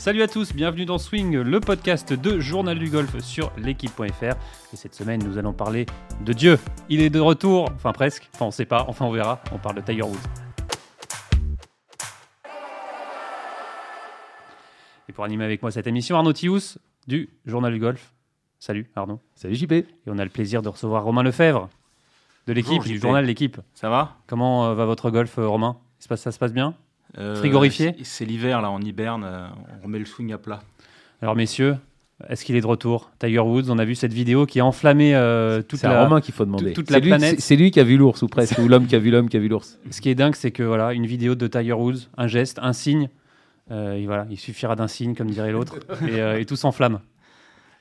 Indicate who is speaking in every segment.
Speaker 1: Salut à tous, bienvenue dans Swing, le podcast de Journal du Golf sur l'équipe.fr. Et cette semaine, nous allons parler de Dieu. Il est de retour, enfin presque, enfin on sait pas, enfin on verra. On parle de Tiger Woods. Et pour animer avec moi cette émission, Arnaud Thious du Journal du Golf. Salut Arnaud.
Speaker 2: Salut JP.
Speaker 1: Et on a le plaisir de recevoir Romain Lefebvre de l'équipe, du
Speaker 3: JP.
Speaker 1: journal L'équipe.
Speaker 3: Ça va?
Speaker 1: Comment euh, va votre golf, euh, Romain? Ça se passe bien? Frigorifié
Speaker 3: c'est- l'hiver, là, on hiberne, euh, on remet le swing à plat.
Speaker 1: Alors messieurs, est-ce qu'il est de retour? Tiger Woods, on a vu cette vidéo qui a enflammé euh, toute
Speaker 2: C'est
Speaker 1: la...
Speaker 2: Romain qu'il faut demander.
Speaker 1: toute
Speaker 2: C'est
Speaker 1: la
Speaker 2: lui-
Speaker 1: planète.
Speaker 2: c'est- C'est lui qui a vu l'ours, ou presque, ou l'homme qui a vu l'homme qui a vu l'ours.
Speaker 1: Ce qui est dingue, c'est que voilà, une vidéo de Tiger Woods, un geste, un signe, euh, et voilà, il suffira d'un signe, comme dirait l'autre, et, euh, et tout s'enflamme.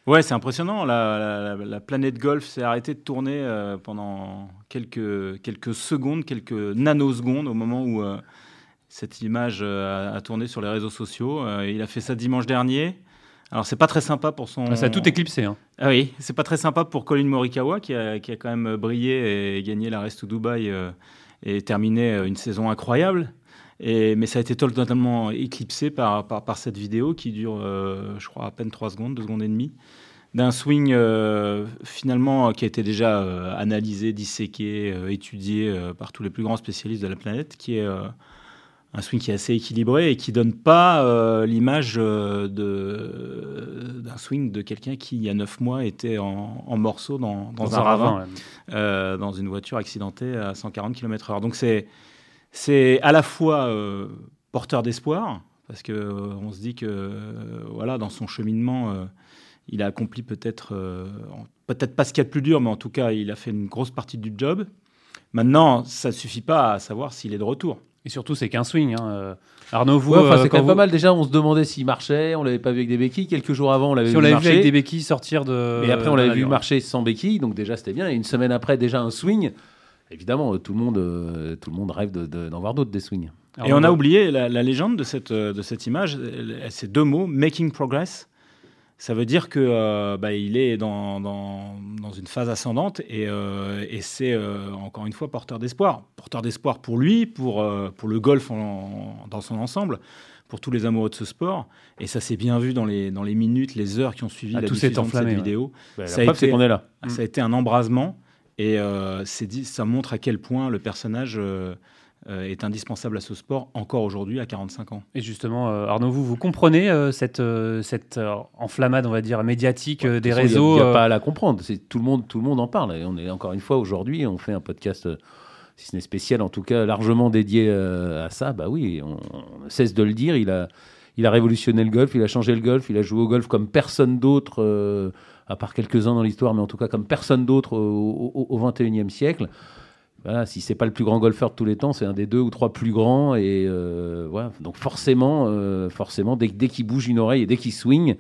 Speaker 3: Ouais, c'est impressionnant. La, la- la- la planète golf s'est arrêtée de tourner euh, pendant quelques, quelques secondes, quelques nanosecondes au moment où euh, cette image euh, a, a tourné sur les réseaux sociaux. Euh, il a fait ça dimanche dernier. Alors, c'est pas très sympa pour son.
Speaker 1: Ça a tout éclipsé. hein.
Speaker 3: Ah oui, c'est pas très sympa pour Colin Morikawa qui a, qui a quand même brillé et gagné la Rest to Dubai euh, et terminé euh, une saison incroyable. Et, mais ça a été totalement éclipsé par, par, par cette vidéo qui dure, euh, je crois, à peine 3 secondes, 2 secondes et demie, d'un swing euh, finalement qui a été déjà analysé, disséqué, étudié par tous les plus grands spécialistes de la planète, qui est un swing qui est assez équilibré et qui donne pas euh, l'image euh, d'un swing de quelqu'un qui, il y a 9 mois, était en, en morceaux dans, dans un ravin, euh, dans une voiture accidentée à 140 km/h. Donc c'est à la fois euh, porteur d'espoir parce que euh, on se dit que voilà dans son cheminement il a accompli peut-être peut-être pas ce qu'il y a de plus dur mais en tout cas il a fait une grosse partie du job. Maintenant ça ne suffit pas à savoir s'il est de retour.
Speaker 1: Et surtout, c'est qu'un swing. hein, euh. Arnaud, vous,
Speaker 2: Ouais, enfin,
Speaker 1: euh,
Speaker 2: c'est
Speaker 1: quand
Speaker 2: quand même pas mal. Déjà, on se demandait s'il marchait. On l'avait pas vu avec des béquilles. Quelques jours avant, on l'avait
Speaker 1: Si
Speaker 2: vu
Speaker 1: on l'avait vu
Speaker 2: marcher.
Speaker 1: avec des béquilles sortir de.
Speaker 2: Et après, on l'avait vu marcher sans béquilles. Donc déjà, c'était bien. Et une semaine après, déjà un swing. Évidemment, tout le monde, euh, tout le monde rêve de- de- d'en voir d'autres des swings.
Speaker 3: Et on a oublié la, la légende de cette, de cette image, ces deux mots, making progress. Ça veut dire que euh, bah, il est dans, dans, dans une phase ascendante et, euh, et c'est euh, encore une fois porteur d'espoir. Porteur d'espoir pour lui, pour, euh, pour le golf en- dans son ensemble, pour tous les amoureux de ce sport. Et ça s'est bien vu dans les, dans les minutes, les heures qui ont suivi
Speaker 1: Ah,
Speaker 3: la
Speaker 1: tout s'est
Speaker 3: diffusion de
Speaker 1: enflammé,
Speaker 3: cette
Speaker 1: ouais.
Speaker 3: vidéo.
Speaker 2: Bah, la
Speaker 3: Ça a
Speaker 2: preuve,
Speaker 3: été-
Speaker 2: c'est qu'on est là.
Speaker 1: Mm.
Speaker 3: Ça a été un embrasement et euh, c'est dit, ça montre à quel point le personnage est indispensable à ce sport encore aujourd'hui à 45 ans.
Speaker 1: Et justement, euh, Arnaud, vous, vous comprenez euh, cette, euh, cette euh, enflammade, on va dire, médiatique euh, des
Speaker 2: De toute façon,
Speaker 1: réseaux
Speaker 2: Il n'y a,
Speaker 1: euh,
Speaker 2: pas à la comprendre. C'est tout le monde, tout le monde en parle. Et on est encore une fois aujourd'hui, on fait un podcast, euh, si ce n'est spécial, en tout cas largement dédié euh, à ça. Bah oui, on, on cesse de le dire. Il a, il a révolutionné le golf. Il a changé le golf. Il a joué au golf comme personne d'autre, euh, à part quelques uns dans l'histoire, mais en tout cas comme personne d'autre au, au, au 21e siècle. Voilà, si c'est pas le plus grand golfeur de tous les temps, c'est un des deux ou trois plus grands. Et euh, voilà. Donc forcément, euh, forcément, dès, dès qu'il bouge une oreille et dès qu'il swing,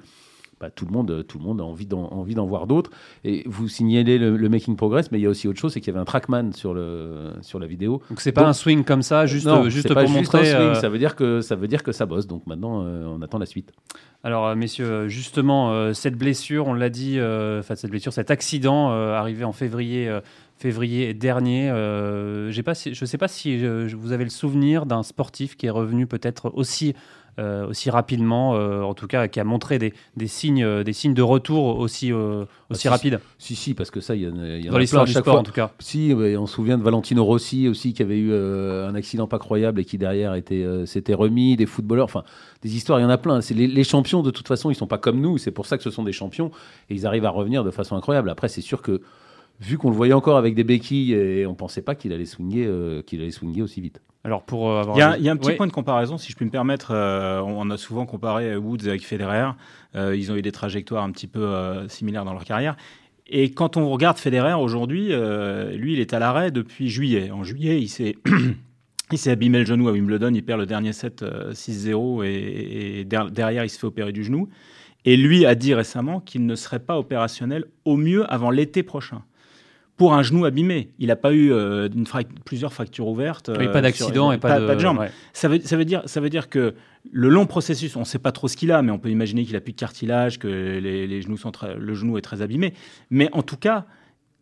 Speaker 2: bah, tout le monde, tout le monde a envie d'en, envie d'en voir d'autres. Et vous signalez le, le making progress, mais il y a aussi autre chose, c'est qu'il y avait un trackman sur le sur la vidéo.
Speaker 1: Donc c'est pas
Speaker 2: Donc-
Speaker 1: un swing comme ça, juste,
Speaker 2: Non,
Speaker 1: juste
Speaker 2: c'est
Speaker 1: pour
Speaker 2: pas juste
Speaker 1: montrer.
Speaker 2: un swing,
Speaker 1: euh,
Speaker 2: ça veut dire que ça veut dire que ça bosse. Donc maintenant, euh, on attend la suite.
Speaker 1: Alors, messieurs, justement, euh, cette blessure, on l'a dit, enfin, cette blessure, cet accident arrivé en février, février dernier, euh, pas, je ne sais pas si euh, je- vous avez le souvenir d'un sportif qui est revenu peut-être aussi, euh, aussi rapidement, euh, en tout cas, qui a montré des, des signes, des signes de retour aussi, euh, aussi
Speaker 2: si,
Speaker 1: rapides,
Speaker 2: Si si, parce que ça, il y en a,
Speaker 1: dans l'histoire du
Speaker 2: chaque
Speaker 1: sport,
Speaker 2: fois.
Speaker 1: en tout cas.
Speaker 2: Si, on se souvient de Valentino Rossi aussi qui avait eu un accident pas croyable et qui derrière était, s'était remis, des footballeurs, enfin des histoires, il y en a plein. C'est les, les champions de toute façon, ils sont pas comme nous, c'est pour ça que ce sont des champions et ils arrivent à revenir de façon incroyable. Après, c'est sûr que vu qu'on le voyait encore avec des béquilles et on pensait pas qu'il allait swinguer, euh, qu'il allait swinguer aussi vite.
Speaker 1: Alors, pour euh, avoir.
Speaker 3: Il y, a, il y a un petit
Speaker 1: Ouais.
Speaker 3: point de comparaison, si je puis me permettre. euh, on a souvent comparé Woods avec Federer. Euh, ils ont eu des trajectoires un petit peu euh, similaires dans leur carrière. Et quand on regarde Federer aujourd'hui, euh, lui, il est à l'arrêt depuis juillet. En juillet, il s'est il s'est abîmé le genou à Wimbledon. Il perd le dernier set euh, 6-0 et, et der- derrière, il se fait opérer du genou. Et lui a dit récemment qu'il ne serait pas opérationnel au mieux avant l'été prochain. Pour un genou abîmé, il n'a pas eu euh, une frac- plusieurs fractures ouvertes.
Speaker 1: Oui,
Speaker 3: euh,
Speaker 1: pas d'accident et pas, de,
Speaker 3: jambe.
Speaker 1: ouais.
Speaker 3: Ça veut, ça, veut dire, ça veut dire que le long processus, on ne sait pas trop ce qu'il a, mais on peut imaginer qu'il a plus de cartilage, que les, les genoux sont le genou est très abîmé. Mais en tout cas,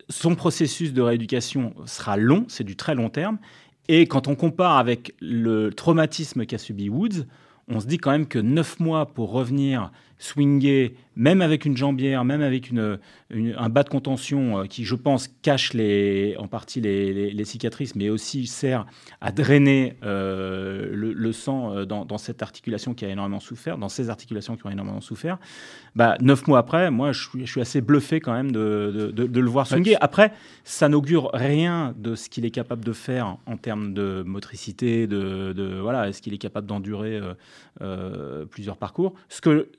Speaker 3: son processus de rééducation sera long, c'est du très long terme. Et quand on compare avec le traumatisme qu'a subi Woods, on se dit quand même que 9 mois pour revenir swinger, même avec une jambière, même avec une, un bas de contention euh, qui, je pense, cache les, en partie les, cicatrices, mais aussi sert à drainer euh, le, sang euh, dans, cette articulation qui a énormément souffert, dans ces articulations qui ont énormément souffert. Bah, neuf mois après, moi, je suis, je suis assez bluffé quand même de, de, le voir swinger. Après, ça n'augure rien de ce qu'il est capable de faire en termes de motricité, de, voilà, est-ce qu'il est capable d'endurer plusieurs parcours. Ce que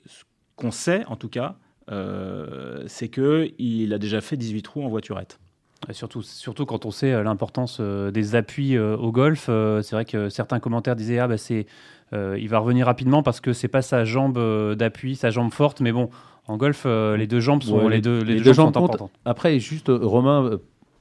Speaker 3: qu'on sait en tout cas, euh, c'est qu'il a déjà fait 18 trous en voiturette.
Speaker 1: surtout, surtout quand on sait euh, l'importance euh, des appuis au golf, c'est vrai que certains commentaires disaient ah bah c'est il va revenir rapidement parce que c'est pas sa jambe d'appui, sa jambe forte, mais bon en golf les deux jambes sont les, deux, les, deux, jambes, sont importantes.
Speaker 2: Après juste Romain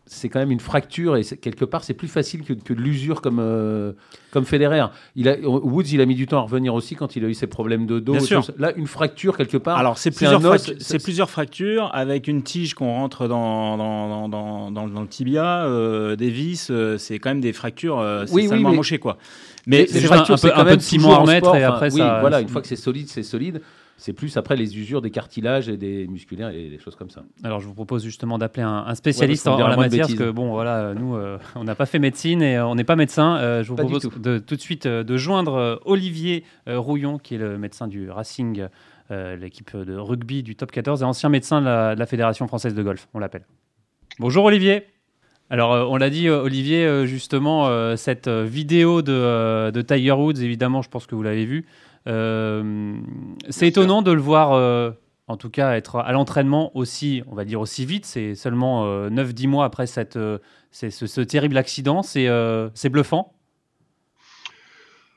Speaker 2: c'est quand même une fracture et quelque part c'est plus facile que, de l'usure comme euh, comme Federer. Il a, Woods il a mis du temps à revenir aussi quand il a eu ses problèmes de dos. Là une fracture quelque part.
Speaker 3: Alors c'est plusieurs, fractures, plusieurs fractures avec une tige qu'on rentre dans dans, dans, dans, le tibia, euh, des vis. Euh, c'est quand même des fractures. c'est oui, oui, mais... quoi.
Speaker 2: Mais c'est un, peu, un peu de ciment à remettre et après ça. Voilà, une fois que c'est solide, c'est solide. C'est plus après les usures des cartilages et des musculaires et des choses comme ça.
Speaker 1: Alors je vous propose justement d'appeler un, spécialiste en, la matière parce que bon voilà nous euh, on n'a pas fait médecine et euh, on n'est pas médecin. Euh, je vous propose tout. De, tout de suite de joindre Olivier Rouillon qui est le médecin du Racing, l'équipe de rugby du top 14 et ancien médecin de la, Fédération française de golf. On l'appelle. Bonjour Olivier. Alors, on l'a dit, Olivier, justement, cette vidéo de, de, Tiger Woods, évidemment, je pense que vous l'avez vue. Euh, c'est étonnant de le voir, euh, en tout cas, être à l'entraînement aussi, on va dire aussi vite. C'est seulement 9-10 euh, mois après cette, ce, ce, terrible accident. C'est bluffant.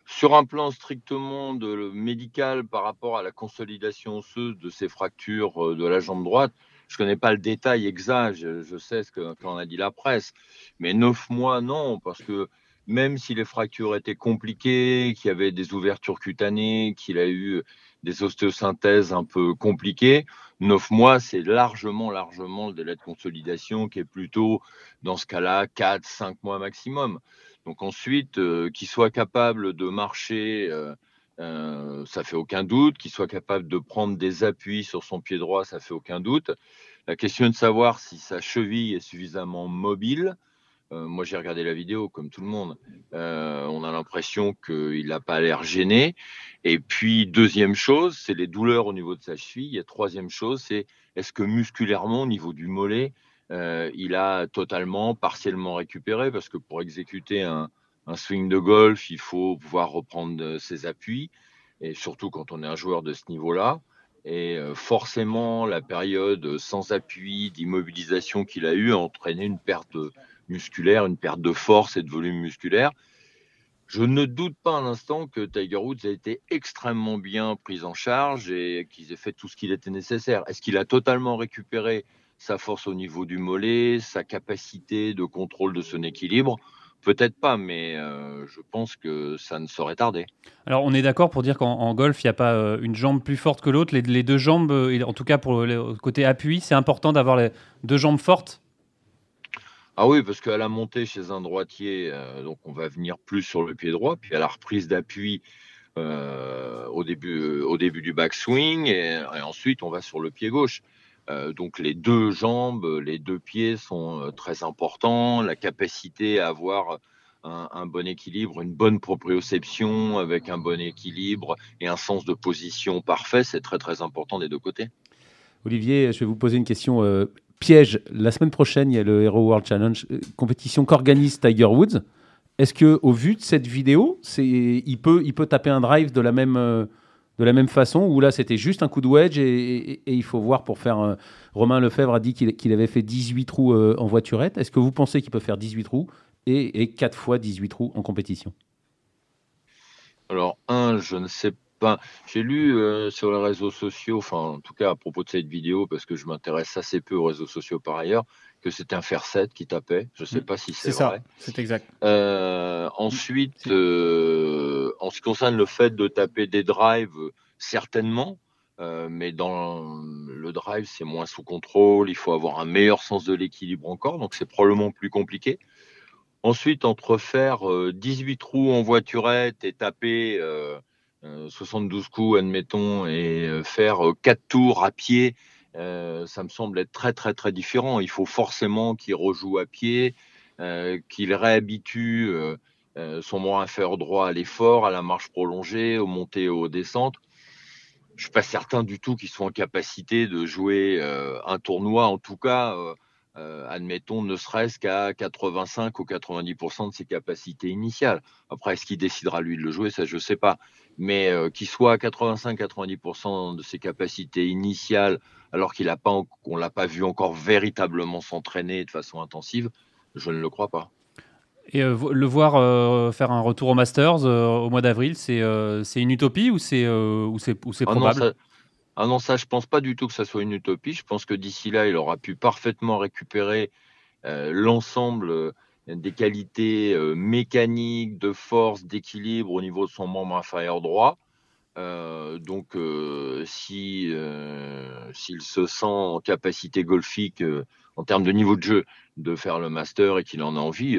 Speaker 4: Sur un plan strictement de, médical par rapport à la consolidation osseuse de ces fractures de la jambe droite, je ne connais pas le détail exact, je, sais ce qu'en a dit la presse, mais neuf mois, non, parce que même si les fractures étaient compliquées, qu'il y avait des ouvertures cutanées, qu'il a eu des ostéosynthèses un peu compliquées, neuf mois, c'est largement, largement le délai de consolidation qui est plutôt, dans ce cas-là, quatre, cinq mois maximum. Donc ensuite, euh, qu'il soit capable de marcher, euh, euh, ça fait aucun doute. Qu'il soit capable de prendre des appuis sur son pied droit, ça fait aucun doute. La question est de savoir si sa cheville est suffisamment mobile euh, moi, j'ai regardé la vidéo comme tout le monde. Euh, on a l'impression qu'il n'a pas l'air gêné. Et puis, deuxième chose, c'est les douleurs au niveau de sa cheville. Et troisième chose, c'est est-ce que musculairement, au niveau du mollet, euh, il a totalement, partiellement récupéré? Parce que pour exécuter un, un, swing de golf, il faut pouvoir reprendre ses appuis. Et surtout quand on est un joueur de ce niveau-là. Et forcément, la période sans appui, d'immobilisation qu'il a eue a entraîné une perte de musculaire, une perte de force et de volume musculaire. Je ne doute pas un instant que Tiger Woods a été extrêmement bien pris en charge et qu'ils aient fait tout ce qu'il était nécessaire. Est-ce qu'il a totalement récupéré sa force au niveau du mollet, sa capacité de contrôle de son équilibre? Peut-être pas, mais euh, je pense que ça ne saurait tarder.
Speaker 1: Alors, on est d'accord pour dire qu'en golf, il n'y a pas euh, une jambe plus forte que l'autre. Les, deux jambes, euh, en tout cas pour le côté appui, c'est important d'avoir les deux jambes fortes
Speaker 4: ah oui, parce qu'à la montée chez un droitier, euh, donc on va venir plus sur le pied droit, puis à la reprise d'appui euh, au, début, au début du backswing, et, ensuite on va sur le pied gauche. Euh, donc les deux jambes, les deux pieds sont très importants, la capacité à avoir un, un, bon équilibre, une bonne proprioception avec un bon équilibre et un sens de position parfait, c'est très très important des deux côtés.
Speaker 2: Olivier, je vais vous poser une question piège, la semaine prochaine, il y a le Hero World Challenge, euh, compétition qu'organise Tiger Woods. Est-ce que, au vu de cette vidéo, c'est, il peut, il peut taper un drive de la même, euh, de la même façon ou là c'était juste un coup de wedge et, il faut voir pour faire. Euh, Romain Lefebvre a dit qu'il, avait fait 18 trous en voiturette. Est-ce que vous pensez qu'il peut faire 18 trous et, et 4 fois 18 trous en compétition?
Speaker 4: Alors, un, je ne sais pas j'ai lu euh, sur les réseaux sociaux, enfin en tout cas à propos de cette vidéo, parce que je m'intéresse assez peu aux réseaux sociaux par ailleurs, que c'était un fer 7 qui tapait. Je ne sais mm. pas si c'est vrai.
Speaker 1: C'est exact.
Speaker 4: Euh, ensuite, euh, en ce qui concerne le fait de taper des drives, certainement. mais dans le drive, c'est moins sous contrôle. Il faut avoir un meilleur sens de l'équilibre encore, donc c'est probablement plus compliqué. Ensuite, entre faire 18 trous en voiturette et taper 72 coups, admettons, et faire 4 tours à pied, ça me semble être très très très différent. Il faut forcément qu'il rejoue à pied, qu'il réhabitue son bras inférieur droit à l'effort, à la marche prolongée, aux montées aux descentes. Je suis pas certain du tout qu'ils soient en capacité de jouer un tournoi, en tout cas euh, admettons, ne serait-ce qu'à 85 ou 90% de ses capacités initiales. Après, est-ce qu'il décidera lui de le jouer? Ça, je ne sais pas. Mais euh, qu'il soit à 85-90% de ses capacités initiales, alors qu'il n'a pas, qu'on l'a pas vu encore véritablement s'entraîner de façon intensive, je ne le crois pas.
Speaker 1: Et euh, le voir faire un retour au Masters au mois d'avril, c'est une utopie ou c'est ou c'est ah probable?
Speaker 4: Ah non, ça, je pense pas du tout que ça soit une utopie. Je pense que d'ici là, il aura pu parfaitement récupérer euh, l'ensemble euh, des qualités euh, mécaniques, de force, d'équilibre au niveau de son membre inférieur droit. donc, si s'il se sent en capacité golfique en termes de niveau de jeu de faire le master et qu'il en a envie,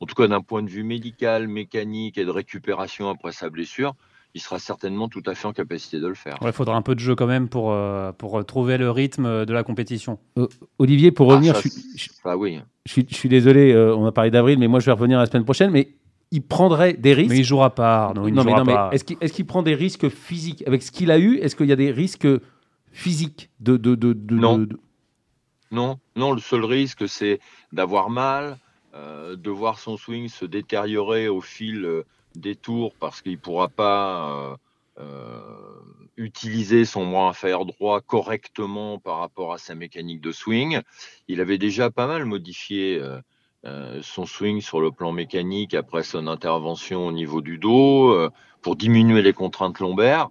Speaker 4: en tout cas d'un point de vue médical, mécanique et de récupération après sa blessure, il sera certainement tout à fait en capacité de le faire.
Speaker 1: Il faudra un peu de jeu quand même pour, euh, pour trouver le rythme de la compétition.
Speaker 2: Euh, Olivier, pour revenir,
Speaker 4: ah,
Speaker 2: je,
Speaker 4: suis, oui.
Speaker 2: je, suis, désolé, euh, on a parlé d'avril, mais moi je vais revenir la semaine prochaine. Mais il prendrait des risques.
Speaker 1: Mais il jouera pas. Non, il non,
Speaker 2: mais, Est-ce qu'il prend des risques physiques? Avec ce qu'il a eu Est-ce qu'il y a des risques physiques de, de, de,
Speaker 4: non. non, non. Le seul risque, c'est d'avoir mal, de voir son swing se détériorer au fil des tours parce qu'il ne pourra pas euh, euh, utiliser son bras inférieur droit correctement par rapport à sa mécanique de swing. Il avait déjà pas mal modifié euh, son swing sur le plan mécanique après son intervention au niveau du dos pour diminuer les contraintes lombaires.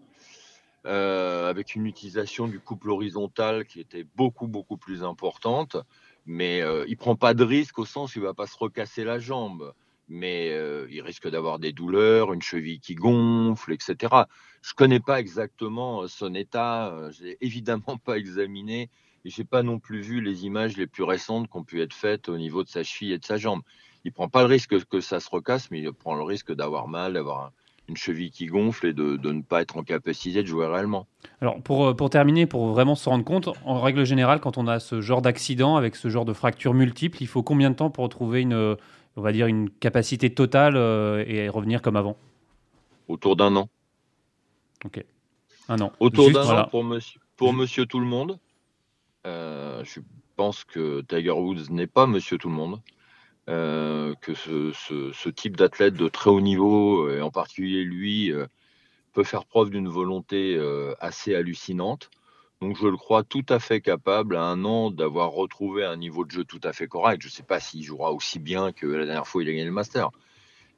Speaker 4: avec une utilisation du couple horizontal qui était beaucoup beaucoup plus importante, mais il prend pas de risque au sens où il va pas se recasser la jambe mais euh, il risque d'avoir des douleurs, une cheville qui gonfle, etc. Je ne connais pas exactement euh, son état, euh, je n'ai évidemment pas examiné, et je n'ai pas non plus vu les images les plus récentes qui ont pu être faites au niveau de sa cheville et de sa jambe. Il ne prend pas le risque que ça se recasse, mais il prend le risque d'avoir mal, d'avoir une cheville qui gonfle et de, ne pas être en capacité de jouer réellement.
Speaker 1: Alors pour, pour terminer, pour vraiment se rendre compte, en règle générale, quand on a ce genre d'accident avec ce genre de fracture multiple, il faut combien de temps pour retrouver une, on va dire, une capacité totale euh, et revenir comme avant
Speaker 4: Autour d'un an.
Speaker 1: Ok. Un an.
Speaker 4: Autour d'un an pour monsieur, pour monsieur Tout le Monde. Euh, je pense que Tiger Woods n'est pas Monsieur Tout le Monde. Euh, que ce, type d'athlète de très haut niveau, et en particulier lui, peut faire preuve d'une volonté assez hallucinante. Donc je le crois tout à fait capable à un an d'avoir retrouvé un niveau de jeu tout à fait correct. Je ne sais pas s'il jouera aussi bien que la dernière fois il a gagné le Master.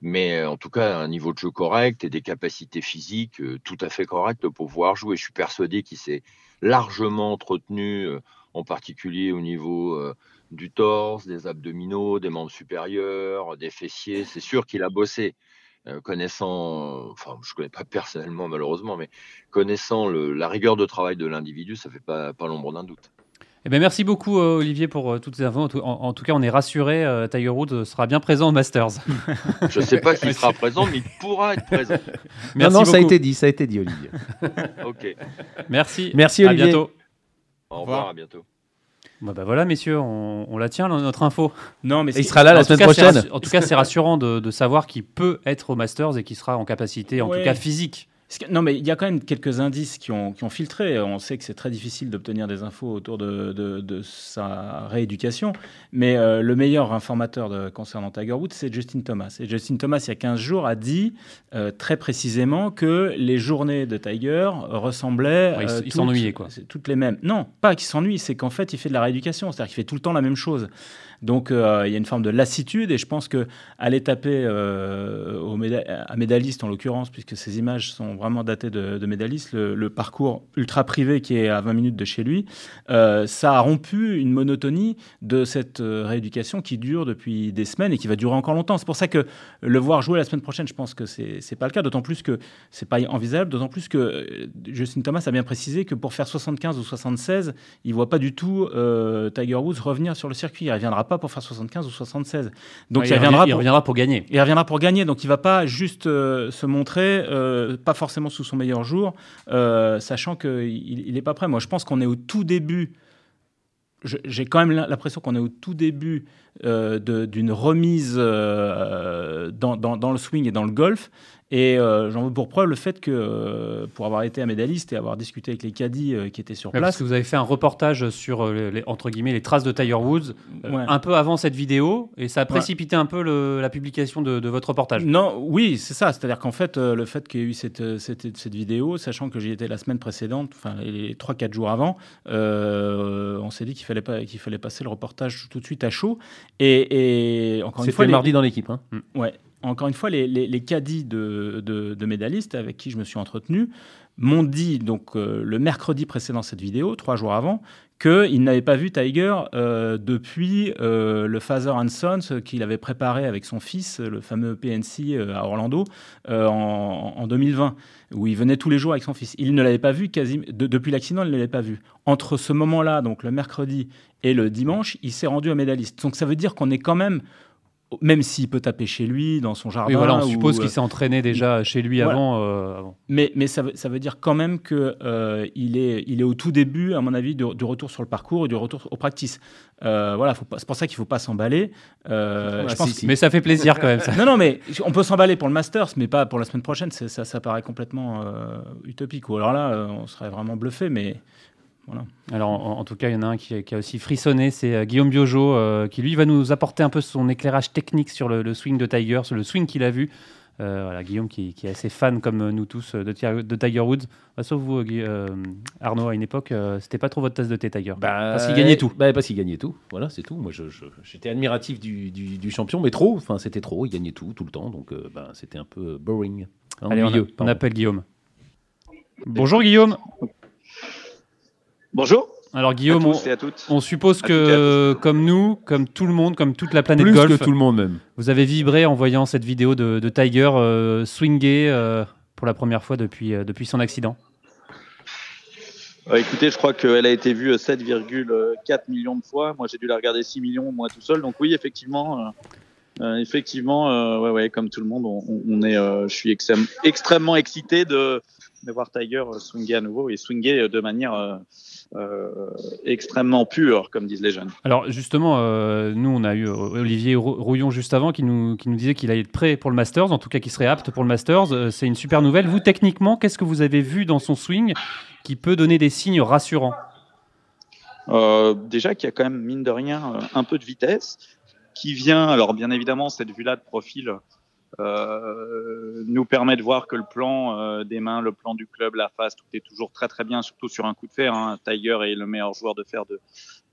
Speaker 4: Mais euh, en tout cas, un niveau de jeu correct et des capacités physiques euh, tout à fait correctes pour pouvoir jouer. Je suis persuadé qu'il s'est largement entretenu, euh, en particulier au niveau du torse, des abdominaux, des membres supérieurs, des fessiers. C'est sûr qu'il a bossé. Euh, connaissant, enfin, je ne connais pas personnellement malheureusement, mais connaissant la rigueur de travail de l'individu, ça ne fait pas, pas l'ombre d'un doute.
Speaker 1: Eh bien, merci beaucoup euh, Olivier pour euh, toutes ces infos. En, tout cas, on est rassuré. Tiger Woods sera bien présent au Masters.
Speaker 4: je ne sais pas s'il sera présent, mais il pourra être présent.
Speaker 2: Merci non, non, ça a été dit, ça a été dit, Olivier.
Speaker 4: ok.
Speaker 1: Merci.
Speaker 2: Merci Olivier.
Speaker 1: À bientôt.
Speaker 4: Au revoir, à bientôt.
Speaker 1: Bah, bah, voilà, messieurs, on, la tient, notre info.
Speaker 2: Non, mais il sera là la semaine prochaine.
Speaker 1: En tout cas, c'est rassurant de, savoir qu'il peut être au Masters et qu'il sera en capacité, en tout cas physique,
Speaker 3: non, mais il y a quand même quelques indices qui ont, qui ont filtré. On sait que c'est très difficile d'obtenir des infos autour de, de, sa rééducation. Mais euh, le meilleur informateur de, concernant Tiger Woods, c'est Justin Thomas. Et Justin Thomas, il y a 15 jours, a dit euh, très précisément que les journées de Tiger ressemblaient.
Speaker 1: il euh, s'ennuyait, quoi.
Speaker 3: Toutes les mêmes. Non, pas qu'il s'ennuie, c'est qu'en fait, il fait de la rééducation. C'est-à-dire qu'il fait tout le temps la même chose. Donc euh, il y a une forme de lassitude et je pense que aller taper euh, à médailliste en l'occurrence, puisque ces images sont vraiment datées de, de médailliste, le, parcours ultra privé qui est à 20 minutes de chez lui, euh, ça a rompu une monotonie de cette rééducation qui dure depuis des semaines et qui va durer encore longtemps. C'est pour ça que le voir jouer la semaine prochaine, je pense que c'est n'est pas le cas, d'autant plus que c'est pas envisageable, d'autant plus que Justin Thomas a bien précisé que pour faire 75 ou 76, il voit pas du tout Tiger Woods revenir sur le circuit. Il reviendra pas pour faire 75 ou 76. Donc
Speaker 1: Ouais,
Speaker 3: il, reviendra
Speaker 1: il
Speaker 3: pour,
Speaker 1: reviendra pour gagner.
Speaker 3: il reviendra pour gagner. Donc il va pas juste euh, se montrer, euh, pas forcément sous son meilleur jour, euh, sachant qu'il n'est pas prêt. Moi, je pense qu'on est au tout début. J'ai quand même l'impression qu'on est au tout début d'une remise dans, dans- dans le swing et dans le golf. Et euh, j'en veux pour preuve le fait que, euh, pour avoir été un médailliste et avoir discuté avec les caddies euh, qui étaient sur
Speaker 1: Ouais, parce
Speaker 3: place,
Speaker 1: que vous avez fait un reportage sur euh, les, entre guillemets les traces de Tiger Woods euh,
Speaker 3: Ouais.
Speaker 1: un peu avant cette vidéo et ça a précipité un peu le- la publication de, de votre reportage.
Speaker 3: Non, oui, c'est ça. C'est-à-dire qu'en fait, euh, le fait qu'il y ait eu cette, cette, cette vidéo, sachant que j'y étais la semaine précédente, enfin les 3-4 jours avant, euh, on s'est dit qu'il fallait, pas, qu'il fallait passer le reportage tout de suite à chaud. Et, et encore une
Speaker 2: C'était
Speaker 3: fois, les-
Speaker 2: mardi dans l'équipe. Hein.
Speaker 3: Ouais. Encore une fois, les, les, caddies de, de, médaillistes avec qui je me suis entretenu m'ont dit, donc euh, le mercredi précédent cette vidéo, trois jours avant, qu'ils n'avaient pas vu Tiger euh, depuis euh, le Father and Sons qu'il avait préparé avec son fils, le fameux PNC à Orlando, en, en 2020, où il venait tous les jours avec son fils. Il ne l'avait pas vu depuis l'accident, il ne l'avait pas vu. Entre ce moment-là, donc le mercredi et le dimanche, il s'est rendu à médailliste. Donc ça veut dire qu'on est quand même même s'il peut taper chez lui, dans son jardin.
Speaker 1: Oui, voilà, on
Speaker 3: ou,
Speaker 1: suppose
Speaker 3: euh,
Speaker 1: qu'il s'est entraîné déjà chez lui
Speaker 3: Voilà.
Speaker 1: avant. euh, avant.
Speaker 3: Mais, mais ça, veut, ça veut dire quand même qu'il euh, est, il est au tout début, à mon avis, du, du retour sur le parcours et du retour au practice. Euh, voilà, c'est pour ça qu'il ne faut pas s'emballer. Euh,
Speaker 2: Ah,
Speaker 3: je pense
Speaker 2: si, si.
Speaker 1: Mais ça fait plaisir quand même. Ça.
Speaker 3: non, non, mais on peut s'emballer pour le Masters, mais pas pour la semaine prochaine. Ça, ça paraît complètement euh, utopique. Ou alors là, euh, on serait vraiment bluffé, mais voilà.
Speaker 1: Alors, en, en tout cas, il y en a un qui, qui a aussi frissonné, c'est euh, Guillaume Biojo, euh, qui lui va nous apporter un peu son éclairage technique sur le, le swing de Tiger, sur le swing qu'il a vu. Euh, voilà, Guillaume qui, qui est assez fan, comme nous tous, de, Ti- de Tiger Woods. Bah, sauf vous, Arnaud, à une époque, euh, c'était pas trop votre tasse de thé, Tiger. parce qu'il gagnait tout.
Speaker 2: Bah, parce qu'il gagnait tout. Voilà, c'est tout. Moi, je- je- j'étais admiratif du, du- du champion, mais trop. Enfin, c'était trop. Il gagnait tout, tout le temps. Donc, euh, bah, c'était un peu boring.
Speaker 1: Allez, on, a- on appelle Guillaume. Bonjour Guillaume.
Speaker 5: Bonjour
Speaker 1: Alors
Speaker 5: à
Speaker 1: Guillaume,
Speaker 5: tous
Speaker 1: on,
Speaker 5: et à toutes.
Speaker 1: on suppose
Speaker 5: À toutes et
Speaker 1: que, comme nous, comme tout le monde, comme toute la planète
Speaker 2: Plus
Speaker 1: golf,
Speaker 2: que tout le monde, même.
Speaker 1: Vous avez vibré en voyant cette vidéo de, de Tiger euh, swinguer euh, pour la première fois depuis, euh, depuis son accident.
Speaker 5: Euh, écoutez, je crois qu'elle a été vue 7,4 millions de fois. Moi, j'ai dû la regarder 6 millions moi tout seul. Donc oui, effectivement, effectivement, euh, ouais, ouais, comme tout le monde, on, est, euh, je suis extrême- extrêmement excité de, de voir Tiger swinguer à nouveau et swinguer de manière extrêmement pure, comme disent les jeunes.
Speaker 1: Alors justement, euh, nous on a eu Olivier Rou- Rouillon juste avant qui nous, qui nous disait qu'il allait être prêt pour le Masters, en tout cas qu'il serait apte pour le Masters. Euh, C'est une super nouvelle. Vous, techniquement, qu'est-ce que vous avez vu dans son swing qui peut donner des signes rassurants?
Speaker 5: Euh, déjà qu'il y a quand même, mine de rien, euh, un peu de vitesse qui vient, alors bien évidemment, cette vue-là de profil euh, nous permet de voir que le plan euh, des mains, le plan du club, la face, tout est toujours très très bien, surtout sur un coup de fer. Hein. Tiger est le meilleur joueur de fer de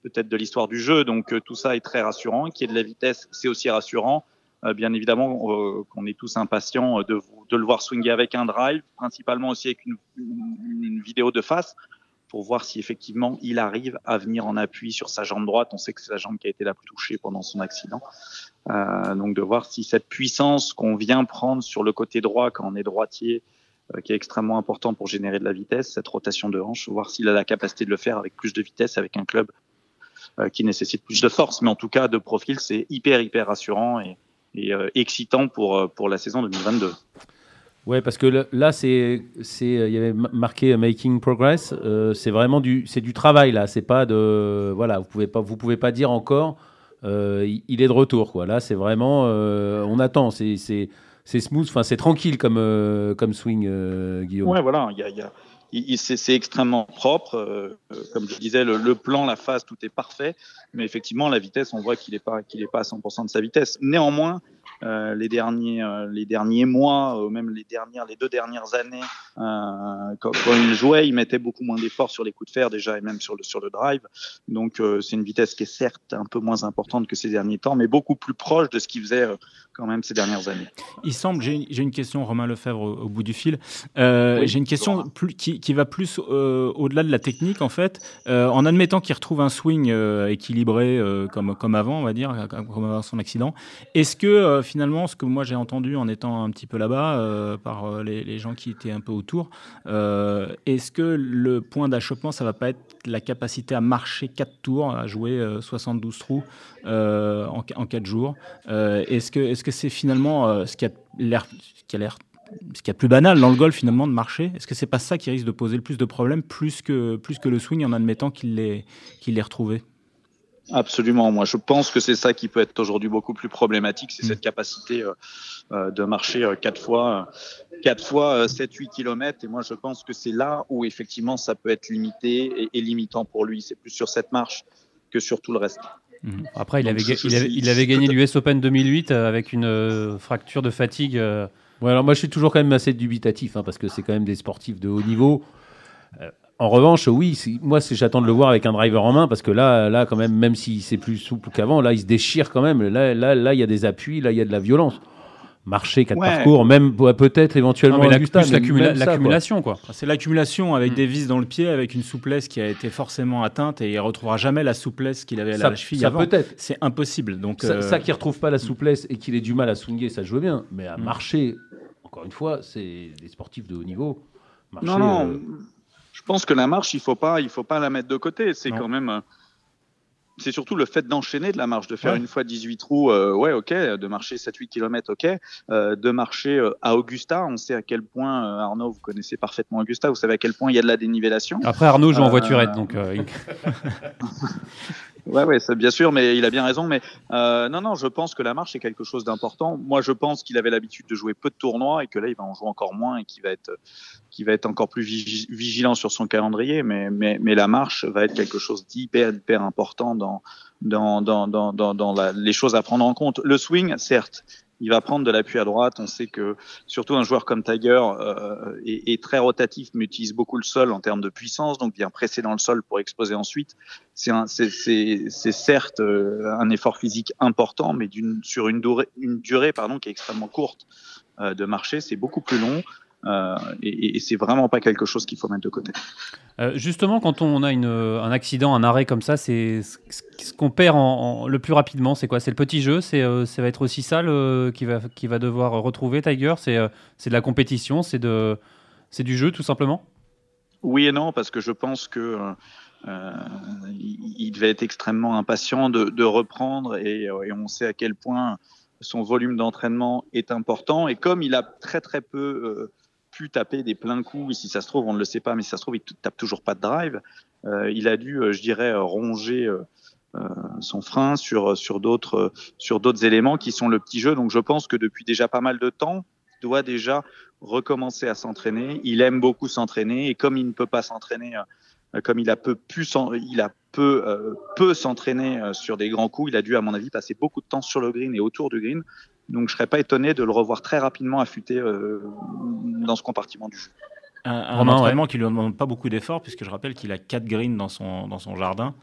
Speaker 5: peut-être de l'histoire du jeu, donc euh, tout ça est très rassurant. Qu'il y ait de la vitesse, c'est aussi rassurant. Euh, bien évidemment, euh, qu'on est tous impatients de, de le voir swinger avec un drive, principalement aussi avec une, une- une vidéo de face pour voir si effectivement il arrive à venir en appui sur sa jambe droite. On sait que c'est la jambe qui a été la plus touchée pendant son accident. Euh, donc de voir si cette puissance qu'on vient prendre sur le côté droit quand on est droitier, euh, qui est extrêmement important pour générer de la vitesse, cette rotation de hanche, voir s'il a la capacité de le faire avec plus de vitesse, avec un club euh, qui nécessite plus de force. Mais en tout cas, de profil, c'est hyper, hyper rassurant et, excitant pour, pour la saison 2022.
Speaker 2: Ouais, parce que là- c'est, c'est, il y avait ma- marqué making progress. c'est vraiment du, c'est du travail là. C'est pas de, voilà, vous pouvez pouvez pas dire encore, euh, il, est de retour quoi. Là, c'est vraiment, euh, on attend. C'est, smooth. Enfin, c'est tranquille comme, euh, comme swing, Guillaume.
Speaker 5: Ouais, voilà, il y a, c'est extrêmement propre. comme je disais, le, plan, la phase, tout est parfait. Mais effectivement, la vitesse, on voit qu'il n'est pas, qu'il pas à 100% de sa vitesse. Néanmoins, les derniers, euh, les derniers mois, euh, même les dernières, les deux dernières années, euh, quand, quand il jouait, il mettait beaucoup moins d'efforts sur les coups de fer déjà et même sur le sur le drive. Donc, euh, c'est une vitesse qui est certes un peu moins importante que ces derniers temps, mais beaucoup plus proche de ce qu'il faisait euh, quand même ces dernières années.
Speaker 3: Il semble, j'ai une- question, Romain Lefebvre, au, au bout du fil. Euh,
Speaker 5: Oui,
Speaker 3: j'ai une question plus, qui, qui va plus euh, au-delà de la technique, en fait. Euh, en admettant qu'il retrouve un swing euh, équilibré euh, comme, comme avant, on va dire, comme avant son accident, est-ce que euh, finalement, ce que moi j'ai entendu en étant un petit peu là-bas, euh, par euh, les, gens qui étaient un peu autour, euh, est-ce que le point d'achoppement, ça va pas être la capacité à marcher 4 tours, à jouer 72 trous en, en 4 jours Est-ce que c'est -ce c'est finalement ce qui a l'air ce qui est plus banal dans le golf finalement de marcher, est-ce que c'est pas ça qui risque de poser le plus de problèmes plus que, plus que le swing en admettant qu'il l'ait qu'il retrouvé?
Speaker 5: Absolument. Moi, je pense que c'est ça qui peut être aujourd'hui beaucoup plus problématique, c'est mm. cette capacité euh, euh, de marcher euh, quatre fois, quatre fois 7-8 km. Et moi, je pense que c'est là où effectivement ça peut être limité et, limitant pour lui. C'est plus sur cette marche que sur tout le reste.
Speaker 1: Mm. Après, il avait, il avait, gagné l'US Open 2008 avec une fracture de fatigue.
Speaker 2: Ouais, alors moi, je suis toujours quand même assez dubitatif hein, parce que c'est quand même des sportifs de haut niveau. En revanche, oui, moi, j'attends de le voir avec un driver en main parce que là, là, quand même, même si c'est plus souple qu'avant, là, il se déchire quand même. Là, là, là, il y a des appuis, là, il y a de la violence. Marcher quatre parcours, même peut-être éventuellement
Speaker 1: non, l'accumulation, quoi.
Speaker 3: C'est l'accumulation avec mm. des vis dans le pied, avec une souplesse qui a été forcément atteinte et il retrouvera jamais la souplesse qu'il avait à la cheville ça avant. Peut-être. C'est impossible. Donc
Speaker 2: ça, euh... qui retrouve pas la souplesse et qu'il ait du mal à swinguer, ça joue bien. Mais à mm. marcher, encore une fois, c'est des sportifs de haut niveau.
Speaker 5: Marcher, non, non. Euh, je pense que la marche, il faut pas, il faut pas la mettre de côté. C'est quand même, c'est surtout le fait d'enchaîner de la marche, de faire une fois 18 trous, euh, ouais, ok, de marcher 7-8 km, ok, euh, de marcher euh, à Augusta. On sait à quel point, Arnaud, vous connaissez parfaitement Augusta, vous savez à quel point il y a de la dénivellation.
Speaker 1: Après, Arnaud joue en voiturette, donc.
Speaker 5: Ouais, ouais, c'est bien sûr, mais il a bien raison. Mais euh, non, non, je pense que la marche est quelque chose d'important. Moi, je pense qu'il avait l'habitude de jouer peu de tournois et que là, il va en jouer encore moins et qu'il va être, qu'il va être encore plus vigilant sur son calendrier. Mais, mais, mais la marche va être quelque chose d'hyper, hyper important dans, dans, dans, dans, dans, dans la, les choses à prendre en compte. Le swing, certes, il va prendre de l'appui à droite. On sait que surtout un joueur comme Tiger euh, est, est, très rotatif, mais utilise beaucoup le sol en termes de puissance, donc vient presser dans le sol pour exploser ensuite. C'est certes euh, un effort physique important, mais sur une durée, une durée pardon, qui est extrêmement courte euh, de marcher. C'est beaucoup plus long. Euh, et, et c'est vraiment pas quelque chose qu'il faut mettre de côté.
Speaker 1: Euh, justement, quand on a une, un accident, un arrêt comme ça, c'est ce qu'on perd en, le plus rapidement, c'est quoi? C'est le petit jeu, c'est euh, ça va être aussi ça qui va qui va devoir retrouver Tiger? C'est c'est de la compétition, c'est de c'est du jeu tout simplement?
Speaker 5: Oui et non, parce que je pense que il, devait être extrêmement impatient de, de reprendre et, et, on sait à quel point son volume d'entraînement est important et comme il a très très peu pu taper des pleins coups. Et si ça se trouve, on ne le sait pas, mais si ça se trouve, il tape toujours pas de drive. Euh, il a dû, euh, je dirais, euh, ronger son frein sur sur d'autres sur d'autres éléments qui sont le petit jeu. Donc je pense que depuis déjà pas mal de temps, il doit déjà recommencer à s'entraîner. Il aime beaucoup s'entraîner et comme il ne peut pas s'entraîner, comme il a peu pu, il a peu peu s'entraîner sur des grands coups, il a dû à mon avis passer beaucoup de temps sur le green et autour du green. Donc je serais pas étonné de le revoir très rapidement affûté euh, dans ce compartiment du jeu.
Speaker 3: Un, entraînement qui lui demande pas beaucoup d'efforts, puisque je rappelle qu'il a 4 greens dans son, dans son jardin.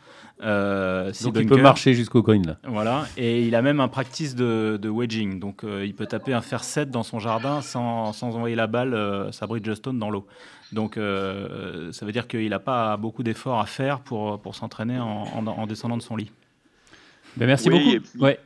Speaker 2: Euh, donc il peut marcher jusqu'au green. Là.
Speaker 3: Voilà, et il a même un practice de, de wedging. Donc euh, il peut taper un fer 7 dans son jardin sans, sans envoyer la balle, euh, sa Bridgestone, dans l'eau. Donc euh, ça veut dire qu'il n'a pas beaucoup d'efforts à faire pour, pour s'entraîner en, en, descendant de son lit.
Speaker 1: Ben merci beaucoup.
Speaker 5: ouais.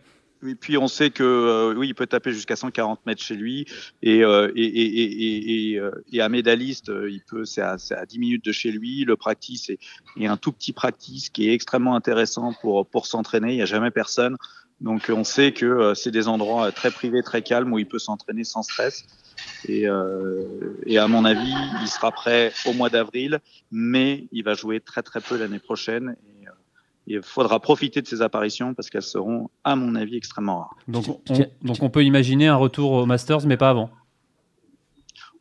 Speaker 5: Et puis on sait que euh, oui, il peut taper jusqu'à 140 mètres chez lui. Et, euh, et, et, et, euh, et, à médailliste, il peut, c'est à, à, 10 minutes de chez lui. Le practice est, est, un tout petit practice qui est extrêmement intéressant pour, pour s'entraîner. Il n'y a jamais personne. Donc on sait que c'est des endroits très privés, très calmes où il peut s'entraîner sans stress. Et, et à mon avis, il sera prêt au mois d'avril, mais il va jouer très très peu l'année prochaine il faudra profiter de ces apparitions parce qu'elles seront, à mon avis, extrêmement rares.
Speaker 1: Donc on, donc on peut imaginer un retour au Masters, mais pas avant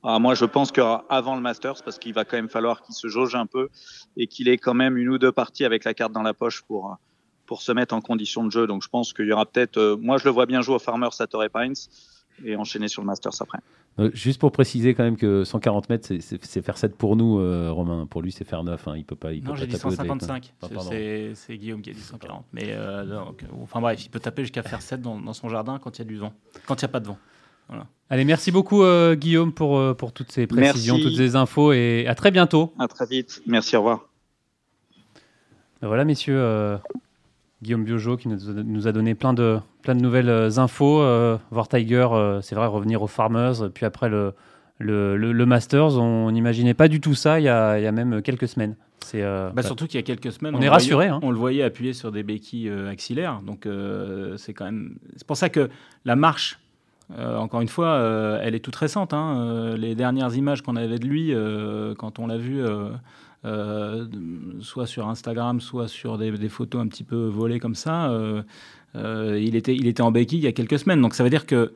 Speaker 5: ah, moi, je pense qu'avant le Masters, parce qu'il va quand même falloir qu'il se jauge un peu et qu'il ait quand même une ou deux parties avec la carte dans la poche pour, pour se mettre en condition de jeu. Donc, je pense qu'il y aura peut-être. Euh, moi, je le vois bien jouer au Farmers à Torrey Pines et enchaîner sur le Masters après.
Speaker 2: Euh, juste pour préciser quand même que 150 mètres, c'est faire 7 pour nous, euh, Romain. Pour lui, c'est faire 9. Hein. Il peut pas. Il
Speaker 3: non, j'ai dit 155. c'est Guillaume qui a dit 140. Mais euh, donc, enfin bref, il peut taper jusqu'à faire 7 dans, dans, son jardin quand il y a du vent, quand il n'y a pas de vent. Voilà.
Speaker 1: Allez, merci beaucoup Guillaume pour, pour toutes ces précisions, toutes ces infos et à très bientôt.
Speaker 5: À très vite. Merci, au revoir.
Speaker 1: Ben voilà, messieurs Guillaume Biojo qui nous, a donné plein de, plein de nouvelles infos. voir Tiger, c'est vrai, revenir aux Farmers, puis après le, le, le, Masters, on n'imaginait pas du tout ça il y a, il y a même quelques semaines.
Speaker 3: C'est bah, bah, surtout qu'il y a quelques semaines,
Speaker 1: on, est rassuré. Hein.
Speaker 3: On le voyait appuyer sur des béquilles axillaires, donc c'est quand même. C'est pour ça que la marche euh, encore une fois, euh, elle est toute récente. Hein. Euh, les dernières images qu'on avait de lui, quand on l'a vu, soit sur Instagram, soit sur des, photos un petit peu volées comme ça, il, était, il était en béquille il y a quelques semaines. Donc ça veut dire que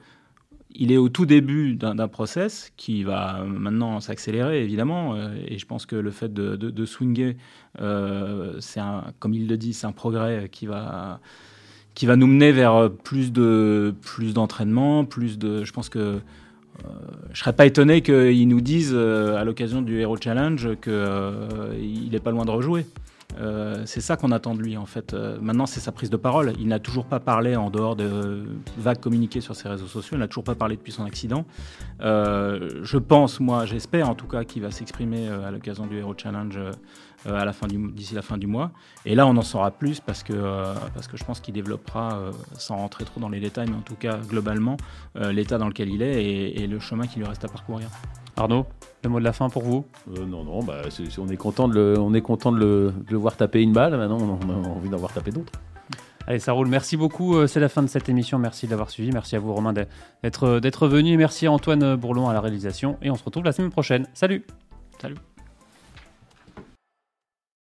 Speaker 3: il est au tout début d'un process qui va maintenant s'accélérer, évidemment. et je pense que le fait de, de, comme il le dit, c'est un progrès qui va qui va nous mener vers euh, plus de plus d'entraînement, plus de. Je pense que euh, je serais pas étonné qu'ils nous disent euh, à l'occasion du Hero Challenge qu'il il n'est pas loin de rejouer. c'est ça qu'on attend de lui en fait. maintenant, c'est sa prise de parole. Il n'a toujours pas parlé en dehors de vagues communiquées sur ses réseaux sociaux. Il n'a toujours pas parlé depuis son accident. je pense, moi, j'espère en tout cas qu'il va s'exprimer à l'occasion du Hero Challenge euh, à la fin du, d'ici la fin du mois. Et là, on en saura plus parce que, euh, parce que je pense qu'il développera, euh, sans rentrer trop dans les détails, mais en tout cas globalement, l'état dans lequel il est et, le chemin qui lui reste à parcourir.
Speaker 1: Arnaud, le mot de la fin pour vous?
Speaker 2: Non, non, bah, on est content de le, on est content de le, de le voir taper une balle. Maintenant, on a envie d'en voir taper d'autres.
Speaker 1: Allez, ça roule. Merci beaucoup. C'est la fin de cette émission. Merci d'avoir suivi. Merci à vous, Romain, d'être, d'être venu. Merci à Antoine Bourlon à la réalisation. Et on se retrouve la semaine prochaine. Salut
Speaker 3: Salut